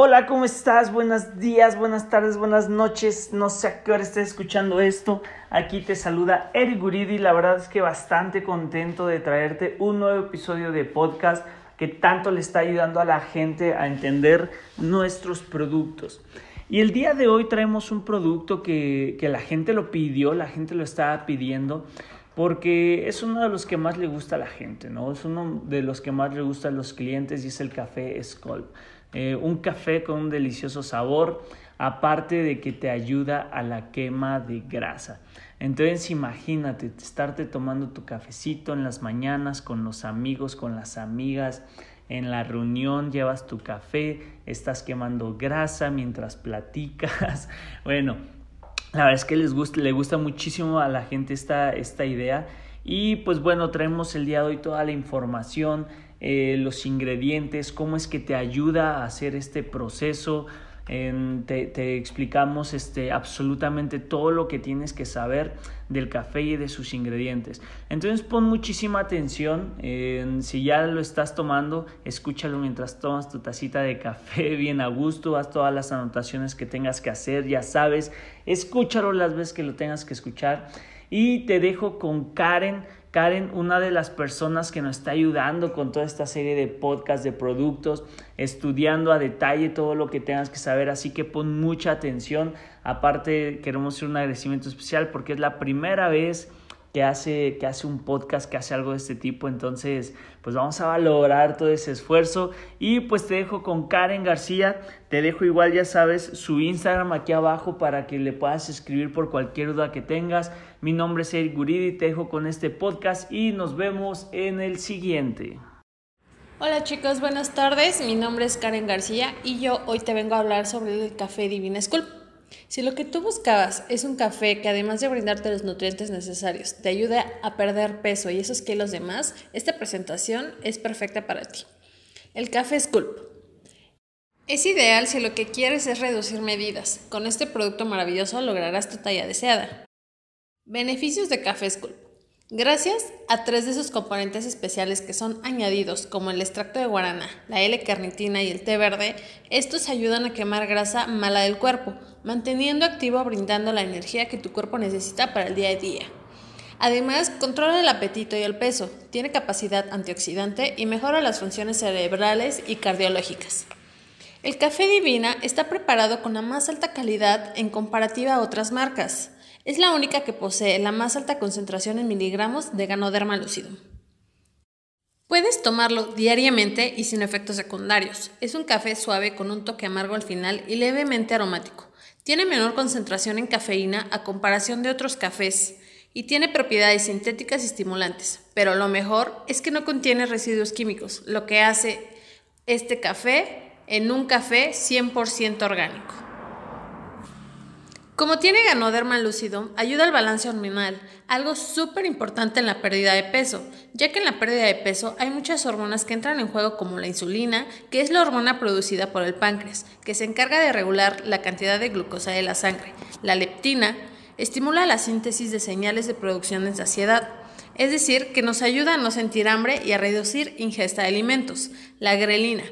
Hola, ¿cómo estás? Buenos días, buenas tardes, buenas noches. No sé a qué hora estés escuchando esto. Aquí te saluda Eric Guridi. La verdad es que bastante contento de traerte un nuevo episodio de podcast que tanto le está ayudando a la gente a entender nuestros productos. Y el día de hoy traemos un producto que, que la gente lo pidió, la gente lo estaba pidiendo porque es uno de los que más le gusta a la gente, ¿no? Es uno de los que más le gusta a los clientes y es el café Sculp. Eh, un café con un delicioso sabor, aparte de que te ayuda a la quema de grasa. Entonces imagínate estarte tomando tu cafecito en las mañanas con los amigos, con las amigas, en la reunión llevas tu café, estás quemando grasa mientras platicas. Bueno, la verdad es que les gusta, le gusta muchísimo a la gente esta, esta idea. Y pues bueno, traemos el día de hoy toda la información, eh, los ingredientes, cómo es que te ayuda a hacer este proceso. te, te, explicamos este, absolutamente todo lo que tienes que saber del café y de sus ingredientes. Entonces pon muchísima atención. si ya lo estás tomando, escúchalo mientras tomas tu tacita de café bien a gusto. Haz todas las anotaciones que tengas que hacer, ya sabes. Escúchalo las veces que lo tengas que escuchar. Y te dejo con Karen. Karen, una de las personas que nos está ayudando con toda esta serie de podcasts, de productos, estudiando a detalle todo lo que tengas que saber, así que pon mucha atención. Aparte, queremos hacer un agradecimiento especial porque es la primera vez que hace, que hace un podcast, que hace algo de este tipo. Entonces, pues vamos a valorar todo ese esfuerzo. Y pues te dejo con Karen García. Te dejo igual, ya sabes, su Instagram aquí abajo para que le puedas escribir por cualquier duda que tengas. Mi nombre es Eric Guridi, te dejo con este podcast y nos vemos en el siguiente. Hola chicos, buenas tardes. Mi nombre es Karen García y yo hoy te vengo a hablar sobre el café Divina School. Si lo que tú buscabas es un café que además de brindarte los nutrientes necesarios, te ayude a perder peso y esos kilos de más, esta presentación es perfecta para ti. El café Sculp. Es ideal si lo que quieres es reducir medidas. Con este producto maravilloso lograrás tu talla deseada. Beneficios de Café Sculp. Gracias a tres de sus componentes especiales que son añadidos, como el extracto de guarana, la L-carnitina y el té verde, estos ayudan a quemar grasa mala del cuerpo, manteniendo activo brindando la energía que tu cuerpo necesita para el día a día. Además, controla el apetito y el peso, tiene capacidad antioxidante y mejora las funciones cerebrales y cardiológicas. El café Divina está preparado con la más alta calidad en comparativa a otras marcas. Es la única que posee la más alta concentración en miligramos de ganoderma lúcido. Puedes tomarlo diariamente y sin efectos secundarios. Es un café suave con un toque amargo al final y levemente aromático. Tiene menor concentración en cafeína a comparación de otros cafés y tiene propiedades sintéticas y estimulantes, pero lo mejor es que no contiene residuos químicos, lo que hace este café en un café 100% orgánico. Como tiene ganoderma lúcido, ayuda al balance hormonal, algo súper importante en la pérdida de peso, ya que en la pérdida de peso hay muchas hormonas que entran en juego como la insulina, que es la hormona producida por el páncreas, que se encarga de regular la cantidad de glucosa de la sangre. La leptina estimula la síntesis de señales de producción de saciedad, es decir, que nos ayuda a no sentir hambre y a reducir ingesta de alimentos. La grelina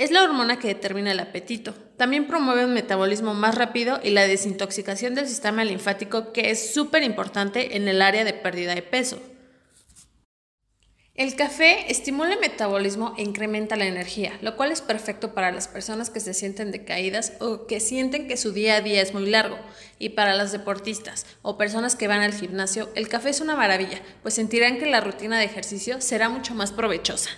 es la hormona que determina el apetito. También promueve un metabolismo más rápido y la desintoxicación del sistema linfático, que es súper importante en el área de pérdida de peso. El café estimula el metabolismo e incrementa la energía, lo cual es perfecto para las personas que se sienten decaídas o que sienten que su día a día es muy largo. Y para las deportistas o personas que van al gimnasio, el café es una maravilla, pues sentirán que la rutina de ejercicio será mucho más provechosa.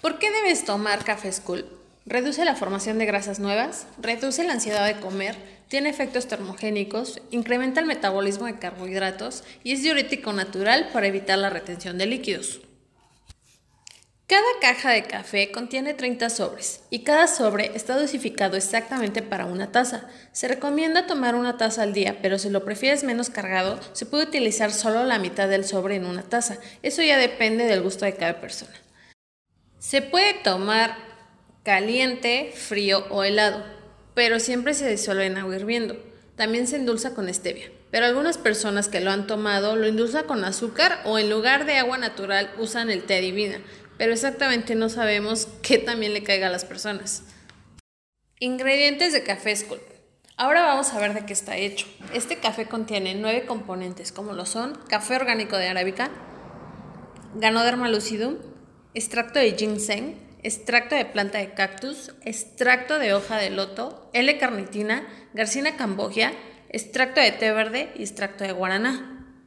¿Por qué debes tomar Café School? Reduce la formación de grasas nuevas, reduce la ansiedad de comer, tiene efectos termogénicos, incrementa el metabolismo de carbohidratos y es diurético natural para evitar la retención de líquidos. Cada caja de café contiene 30 sobres y cada sobre está dosificado exactamente para una taza. Se recomienda tomar una taza al día, pero si lo prefieres menos cargado, se puede utilizar solo la mitad del sobre en una taza. Eso ya depende del gusto de cada persona. Se puede tomar caliente, frío o helado, pero siempre se disuelve en agua hirviendo. También se endulza con stevia, pero algunas personas que lo han tomado lo endulzan con azúcar o en lugar de agua natural usan el té divina, pero exactamente no sabemos qué también le caiga a las personas. Ingredientes de café Sculp. Ahora vamos a ver de qué está hecho. Este café contiene nueve componentes como lo son café orgánico de arábica, Ganoderma lucidum, extracto de ginseng, extracto de planta de cactus, extracto de hoja de loto, L-carnitina, garcina cambogia, extracto de té verde y extracto de guaraná.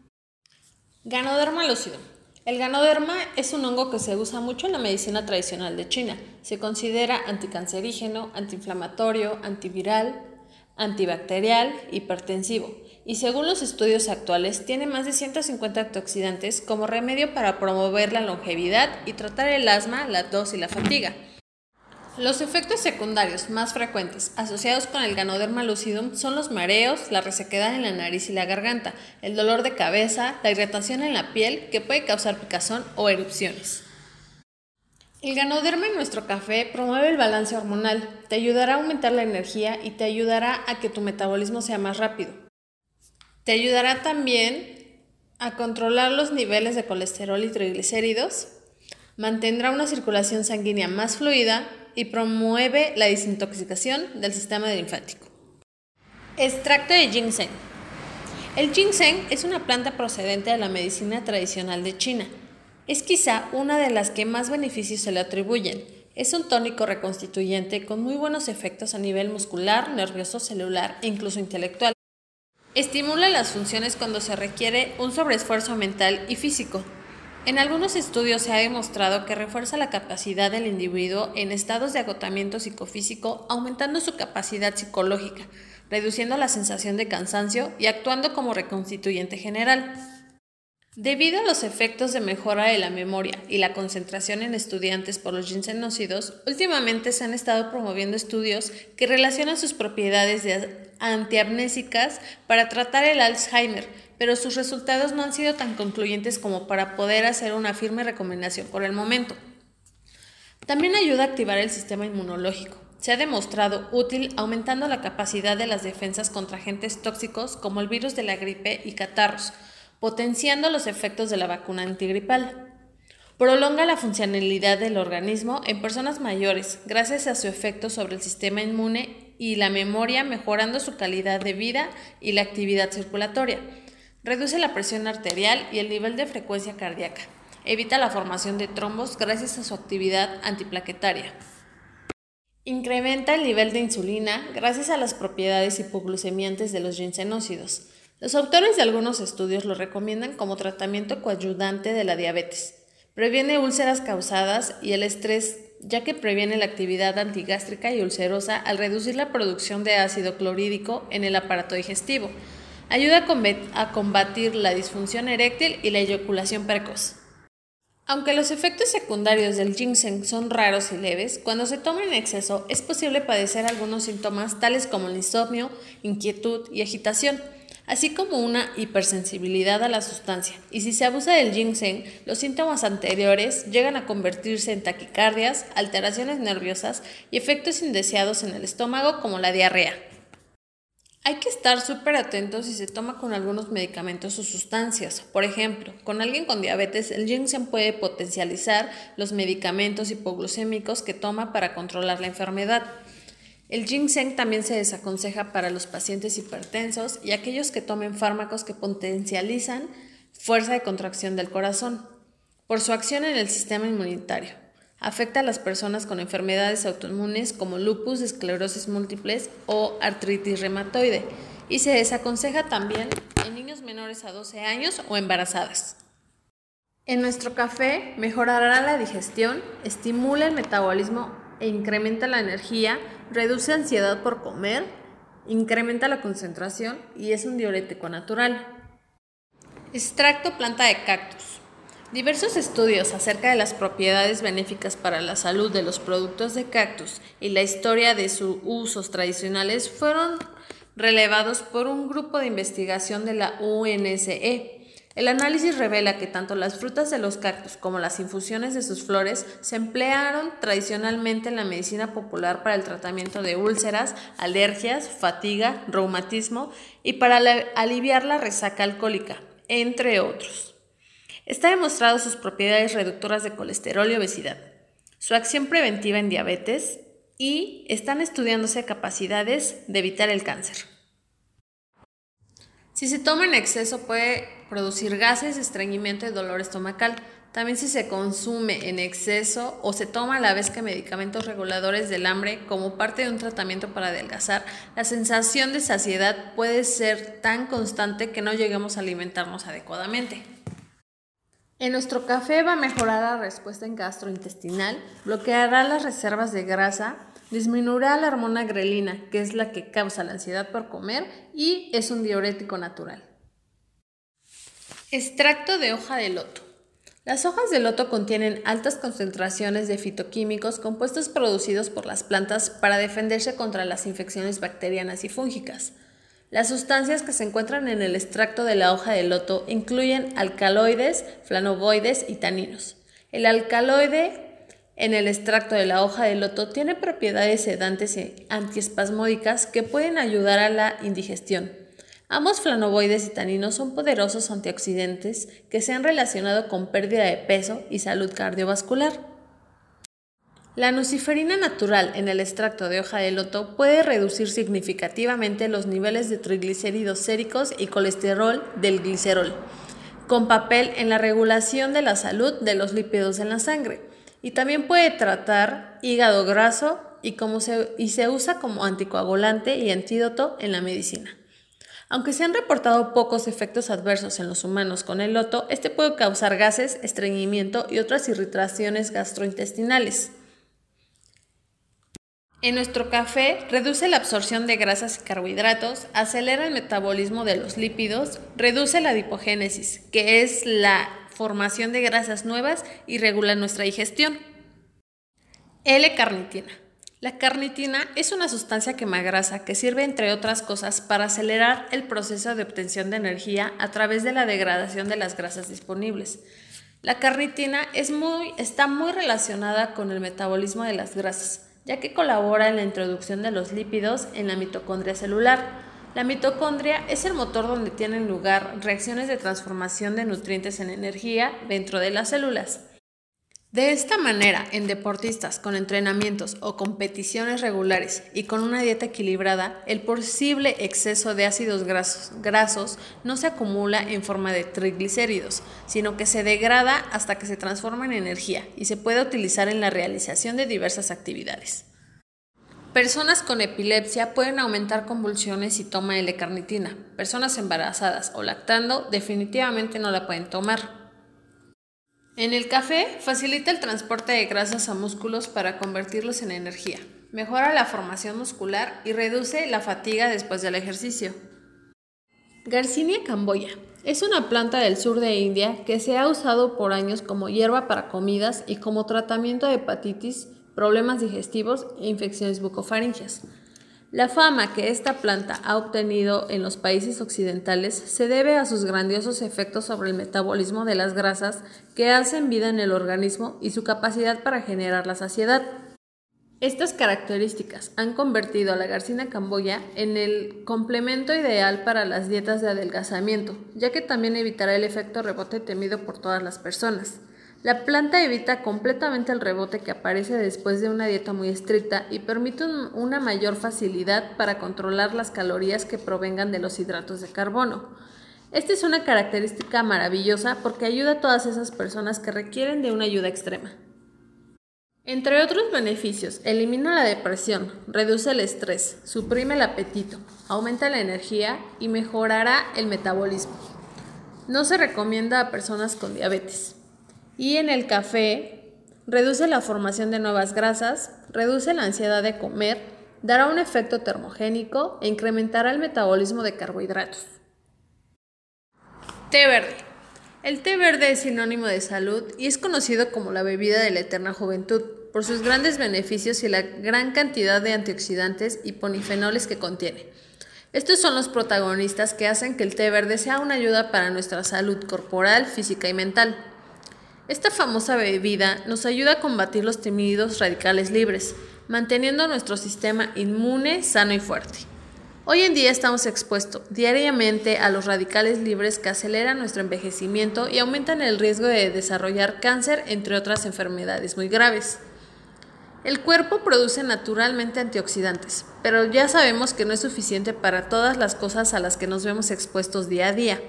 Ganoderma lucidum. El ganoderma es un hongo que se usa mucho en la medicina tradicional de China. Se considera anticancerígeno, antiinflamatorio, antiviral, antibacterial, hipertensivo y según los estudios actuales tiene más de 150 antioxidantes como remedio para promover la longevidad y tratar el asma, la tos y la fatiga. Los efectos secundarios más frecuentes asociados con el Ganoderma lucidum son los mareos, la resequedad en la nariz y la garganta, el dolor de cabeza, la irritación en la piel que puede causar picazón o erupciones. El Ganoderma en nuestro café promueve el balance hormonal, te ayudará a aumentar la energía y te ayudará a que tu metabolismo sea más rápido. Te ayudará también a controlar los niveles de colesterol y triglicéridos, mantendrá una circulación sanguínea más fluida y promueve la desintoxicación del sistema linfático. Extracto de ginseng. El ginseng es una planta procedente de la medicina tradicional de China. Es quizá una de las que más beneficios se le atribuyen. Es un tónico reconstituyente con muy buenos efectos a nivel muscular, nervioso, celular e incluso intelectual. Estimula las funciones cuando se requiere un sobreesfuerzo mental y físico. En algunos estudios se ha demostrado que refuerza la capacidad del individuo en estados de agotamiento psicofísico, aumentando su capacidad psicológica, reduciendo la sensación de cansancio y actuando como reconstituyente general. Debido a los efectos de mejora de la memoria y la concentración en estudiantes por los ginsenócidos, últimamente se han estado promoviendo estudios que relacionan sus propiedades antiamnésicas para tratar el Alzheimer, pero sus resultados no han sido tan concluyentes como para poder hacer una firme recomendación por el momento. También ayuda a activar el sistema inmunológico. Se ha demostrado útil aumentando la capacidad de las defensas contra agentes tóxicos como el virus de la gripe y catarros, potenciando los efectos de la vacuna antigripal. Prolonga la funcionalidad del organismo en personas mayores gracias a su efecto sobre el sistema inmune y la memoria, mejorando su calidad de vida y la actividad circulatoria. Reduce la presión arterial y el nivel de frecuencia cardíaca. Evita la formación de trombos gracias a su actividad antiplaquetaria. Incrementa el nivel de insulina gracias a las propiedades hipoglucemiantes de los ginsenócidos. Los autores de algunos estudios lo recomiendan como tratamiento coayudante de la diabetes. Previene úlceras causadas y el estrés, ya que previene la actividad antigástrica y ulcerosa al reducir la producción de ácido clorhídrico en el aparato digestivo. Ayuda a combatir la disfunción eréctil y la eyaculación precoz. Aunque los efectos secundarios del ginseng son raros y leves, cuando se toma en exceso es posible padecer algunos síntomas tales como el insomnio, inquietud y agitación así como una hipersensibilidad a la sustancia. Y si se abusa del ginseng, los síntomas anteriores llegan a convertirse en taquicardias, alteraciones nerviosas y efectos indeseados en el estómago como la diarrea. Hay que estar súper atentos si se toma con algunos medicamentos o sustancias. Por ejemplo, con alguien con diabetes, el ginseng puede potencializar los medicamentos hipoglucémicos que toma para controlar la enfermedad. El ginseng también se desaconseja para los pacientes hipertensos y aquellos que tomen fármacos que potencializan fuerza de contracción del corazón. Por su acción en el sistema inmunitario, afecta a las personas con enfermedades autoinmunes como lupus, esclerosis múltiples o artritis reumatoide y se desaconseja también en niños menores a 12 años o embarazadas. En nuestro café mejorará la digestión, estimula el metabolismo e incrementa la energía, reduce ansiedad por comer, incrementa la concentración y es un diurético natural. Extracto planta de cactus. Diversos estudios acerca de las propiedades benéficas para la salud de los productos de cactus y la historia de sus usos tradicionales fueron relevados por un grupo de investigación de la UNSE el análisis revela que tanto las frutas de los cactus como las infusiones de sus flores se emplearon tradicionalmente en la medicina popular para el tratamiento de úlceras, alergias, fatiga, reumatismo y para aliviar la resaca alcohólica, entre otros. Está demostrado sus propiedades reductoras de colesterol y obesidad, su acción preventiva en diabetes, y están estudiándose capacidades de evitar el cáncer. Si se toma en exceso puede producir gases, estreñimiento y dolor estomacal. También si se consume en exceso o se toma a la vez que medicamentos reguladores del hambre como parte de un tratamiento para adelgazar, la sensación de saciedad puede ser tan constante que no lleguemos a alimentarnos adecuadamente. En nuestro café va a mejorar la respuesta gastrointestinal, bloqueará las reservas de grasa, disminuirá la hormona grelina, que es la que causa la ansiedad por comer y es un diurético natural. Extracto de hoja de loto. Las hojas de loto contienen altas concentraciones de fitoquímicos compuestos producidos por las plantas para defenderse contra las infecciones bacterianas y fúngicas. Las sustancias que se encuentran en el extracto de la hoja de loto incluyen alcaloides, flavonoides y taninos. El alcaloide en el extracto de la hoja de loto tiene propiedades sedantes y antiespasmódicas que pueden ayudar a la indigestión. Ambos flavonoides y taninos son poderosos antioxidantes que se han relacionado con pérdida de peso y salud cardiovascular. La nuciferina natural en el extracto de hoja de loto puede reducir significativamente los niveles de triglicéridos séricos y colesterol del glicerol, con papel en la regulación de la salud de los lípidos en la sangre, y también puede tratar hígado graso y, y se usa como anticoagulante y antídoto en la medicina. Aunque se han reportado pocos efectos adversos en los humanos con el loto, este puede causar gases, estreñimiento y otras irritaciones gastrointestinales. En nuestro café reduce la absorción de grasas y carbohidratos, acelera el metabolismo de los lípidos, reduce la adipogénesis, que es la formación de grasas nuevas y regula nuestra digestión. L-carnitina. La carnitina es una sustancia quemagrasa que sirve, entre otras cosas, para acelerar el proceso de obtención de energía a través de la degradación de las grasas disponibles. La carnitina está muy relacionada con el metabolismo de las grasas, ya que colabora en la introducción de los lípidos en la mitocondria celular. La mitocondria es el motor donde tienen lugar reacciones de transformación de nutrientes en energía dentro de las células. De esta manera, en deportistas con entrenamientos o competiciones regulares y con una dieta equilibrada, el posible exceso de ácidos grasos, no se acumula en forma de triglicéridos, sino que se degrada hasta que se transforma en energía y se puede utilizar en la realización de diversas actividades. Personas con epilepsia pueden aumentar convulsiones si toman L-carnitina. Personas embarazadas o lactando definitivamente no la pueden tomar. En el café facilita el transporte de grasas a músculos para convertirlos en energía, mejora la formación muscular y reduce la fatiga después del ejercicio. Garcinia camboya es una planta del sur de India que se ha usado por años como hierba para comidas y como tratamiento de hepatitis, problemas digestivos e infecciones bucofaringias. La fama que esta planta ha obtenido en los países occidentales se debe a sus grandiosos efectos sobre el metabolismo de las grasas que hacen vida en el organismo y su capacidad para generar la saciedad. Estas características han convertido a la garcina camboya en el complemento ideal para las dietas de adelgazamiento, ya que también evitará el efecto rebote temido por todas las personas. La planta evita completamente el rebote que aparece después de una dieta muy estricta y permite una mayor facilidad para controlar las calorías que provengan de los hidratos de carbono. Esta es una característica maravillosa porque ayuda a todas esas personas que requieren de una ayuda extrema. Entre otros beneficios, elimina la depresión, reduce el estrés, suprime el apetito, aumenta la energía y mejorará el metabolismo. No se recomienda a personas con diabetes. Y en el café reduce la formación de nuevas grasas, reduce la ansiedad de comer, dará un efecto termogénico e incrementará el metabolismo de carbohidratos. Té verde. El té verde es sinónimo de salud y es conocido como la bebida de la eterna juventud por sus grandes beneficios y la gran cantidad de antioxidantes y polifenoles que contiene. Estos son los protagonistas que hacen que el té verde sea una ayuda para nuestra salud corporal, física y mental. Esta famosa bebida nos ayuda a combatir los temidos radicales libres, manteniendo nuestro sistema inmune sano y fuerte. Hoy en día estamos expuestos diariamente a los radicales libres que aceleran nuestro envejecimiento y aumentan el riesgo de desarrollar cáncer, entre otras enfermedades muy graves. El cuerpo produce naturalmente antioxidantes, pero ya sabemos que no es suficiente para todas las cosas a las que nos vemos expuestos día a día,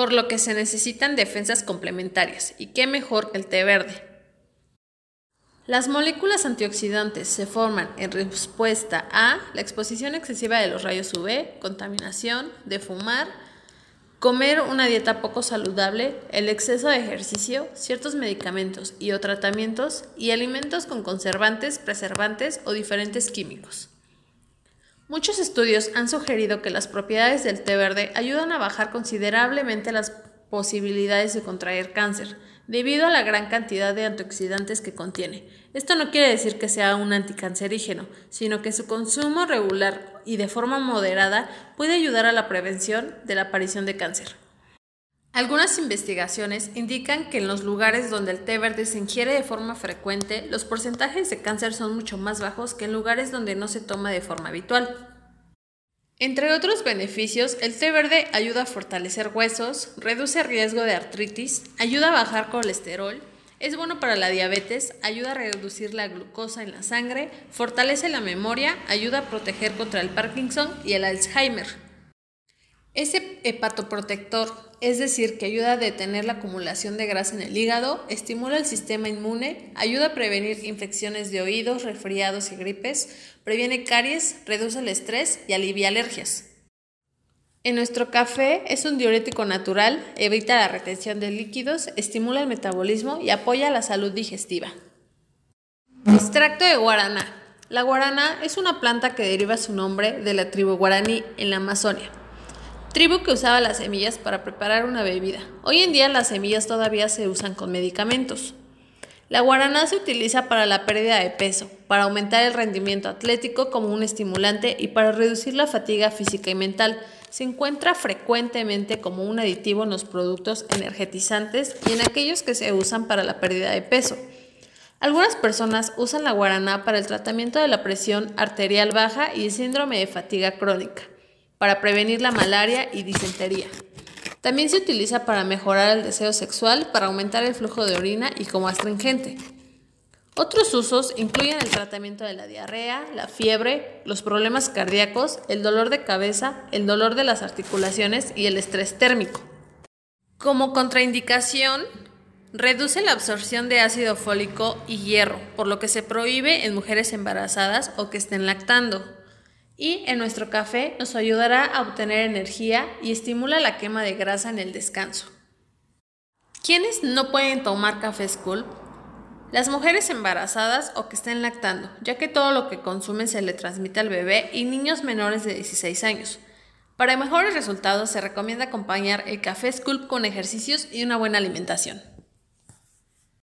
por lo que se necesitan defensas complementarias, y qué mejor que el té verde. Las moléculas antioxidantes se forman en respuesta a la exposición excesiva de los rayos UV, contaminación, de fumar, comer una dieta poco saludable, el exceso de ejercicio, ciertos medicamentos y o tratamientos y alimentos con conservantes, preservantes o diferentes químicos. Muchos estudios han sugerido que las propiedades del té verde ayudan a bajar considerablemente las posibilidades de contraer cáncer, debido a la gran cantidad de antioxidantes que contiene. Esto no quiere decir que sea un anticancerígeno, sino que su consumo regular y de forma moderada puede ayudar a la prevención de la aparición de cáncer. Algunas investigaciones indican que en los lugares donde el té verde se ingiere de forma frecuente, los porcentajes de cáncer son mucho más bajos que en lugares donde no se toma de forma habitual. Entre otros beneficios, el té verde ayuda a fortalecer huesos, reduce riesgo de artritis, ayuda a bajar colesterol, es bueno para la diabetes, ayuda a reducir la glucosa en la sangre, fortalece la memoria, ayuda a proteger contra el Parkinson y el Alzheimer. Ese hepatoprotector, es decir, que ayuda a detener la acumulación de grasa en el hígado, estimula el sistema inmune, ayuda a prevenir infecciones de oídos, resfriados y gripes, previene caries, reduce el estrés y alivia alergias. En nuestro café es un diurético natural, evita la retención de líquidos, estimula el metabolismo y apoya la salud digestiva. Extracto de guaraná. La guaraná es una planta que deriva su nombre de la tribu guaraní en la Amazonia tribu que usaba las semillas para preparar una bebida. Hoy en día las semillas todavía se usan con medicamentos. La guaraná se utiliza para la pérdida de peso, para aumentar el rendimiento atlético como un estimulante y para reducir la fatiga física y mental. Se encuentra frecuentemente como un aditivo en los productos energetizantes y en aquellos que se usan para la pérdida de peso. Algunas personas usan la guaraná para el tratamiento de la presión arterial baja y el síndrome de fatiga crónica para prevenir la malaria y disentería. También se utiliza para mejorar el deseo sexual, para aumentar el flujo de orina y como astringente. Otros usos incluyen el tratamiento de la diarrea, la fiebre, los problemas cardíacos, el dolor de cabeza, el dolor de las articulaciones y el estrés térmico. Como contraindicación, reduce la absorción de ácido fólico y hierro, por lo que se prohíbe en mujeres embarazadas o que estén lactando y en nuestro café nos ayudará a obtener energía y estimula la quema de grasa en el descanso. ¿Quiénes no pueden tomar café School? Las mujeres embarazadas o que estén lactando, ya que todo lo que consumen se le transmite al bebé y niños menores de 16 años. Para mejores resultados se recomienda acompañar el café Sculpt con ejercicios y una buena alimentación.